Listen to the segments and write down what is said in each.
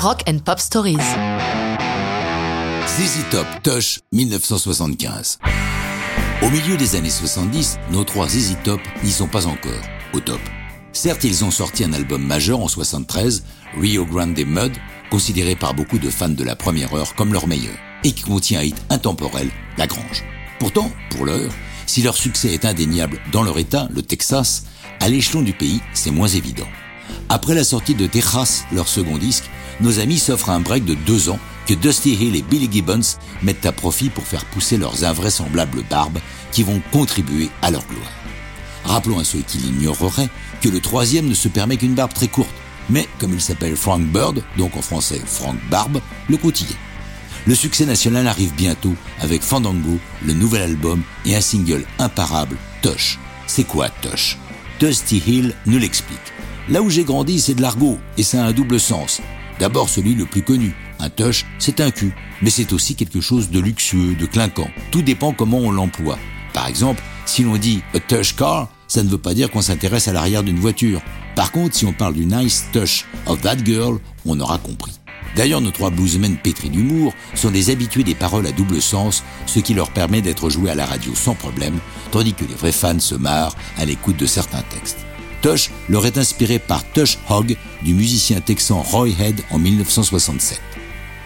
Rock and Pop Stories. ZZ Top Tush 1975. Au milieu des années 70, nos trois ZZ Top n'y sont pas encore au top. Certes, ils ont sorti un album majeur en 73, Rio Grande Mud, considéré par beaucoup de fans de la première heure comme leur meilleur, et qui contient un hit intemporel, La Grange. Pourtant, pour l'heure, si leur succès est indéniable dans leur état, le Texas, à l'échelon du pays, c'est moins évident. Après la sortie de Texas, leur second disque, nos amis s'offrent un break de deux ans que Dusty Hill et Billy Gibbons mettent à profit pour faire pousser leurs invraisemblables barbes qui vont contribuer à leur gloire. Rappelons à ceux qui l'ignoreraient que le troisième ne se permet qu'une barbe très courte, mais comme il s'appelle Frank Bird, donc en français Frank Barbe, le coutillé. Le succès national arrive bientôt avec Fandango, le nouvel album et un single imparable, Tosh. C'est quoi Tosh? Dusty Hill nous l'explique. Là où j'ai grandi, c'est de l'argot, et ça a un double sens. D'abord celui le plus connu. Un tush, c'est un cul, mais c'est aussi quelque chose de luxueux, de clinquant. Tout dépend comment on l'emploie. Par exemple, si l'on dit a tush car, ça ne veut pas dire qu'on s'intéresse à l'arrière d'une voiture. Par contre, si on parle du nice touch of that girl, on aura compris. D'ailleurs, nos trois bluesmen pétris d'humour sont des habitués des paroles à double sens, ce qui leur permet d'être joués à la radio sans problème, tandis que les vrais fans se marrent à l'écoute de certains textes. Tush leur est inspiré par Tush Hogg du musicien texan Roy Head en 1967.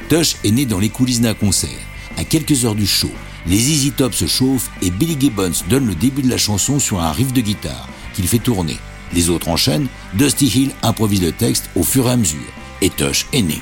Tush est né dans les coulisses d'un concert. À quelques heures du show, les Easy Top se chauffent et Billy Gibbons donne le début de la chanson sur un riff de guitare qu'il fait tourner. Les autres enchaînent, Dusty Hill improvise le texte au fur et à mesure, et Tush est né.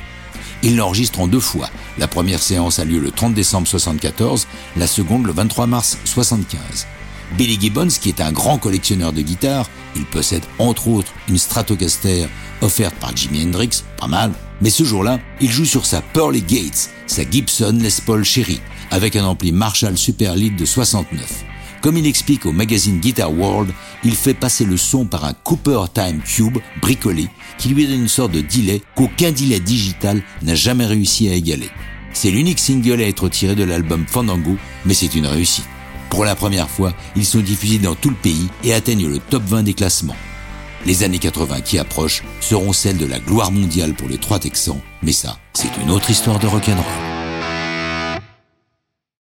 Il l'enregistre en deux fois. La première séance a lieu le 30 décembre 74, la seconde le 23 mars 75. Billy Gibbons, qui est un grand collectionneur de guitares, il possède entre autres une Stratocaster offerte par Jimi Hendrix, pas mal, mais ce jour-là, il joue sur sa Pearly Gates, sa Gibson Les Paul Cherry, avec un ampli Marshall Super Lead de 69. Comme il explique au magazine Guitar World, il fait passer le son par un Cooper Time Cube bricolé qui lui donne une sorte de delay qu'aucun delay digital n'a jamais réussi à égaler. C'est l'unique single à être tiré de l'album Fandango, mais c'est une réussite. Pour la première fois, ils sont diffusés dans tout le pays et atteignent le top 20 des classements. Les années 80 qui approchent seront celles de la gloire mondiale pour les trois Texans, mais ça, c'est une autre histoire de rock'n'roll.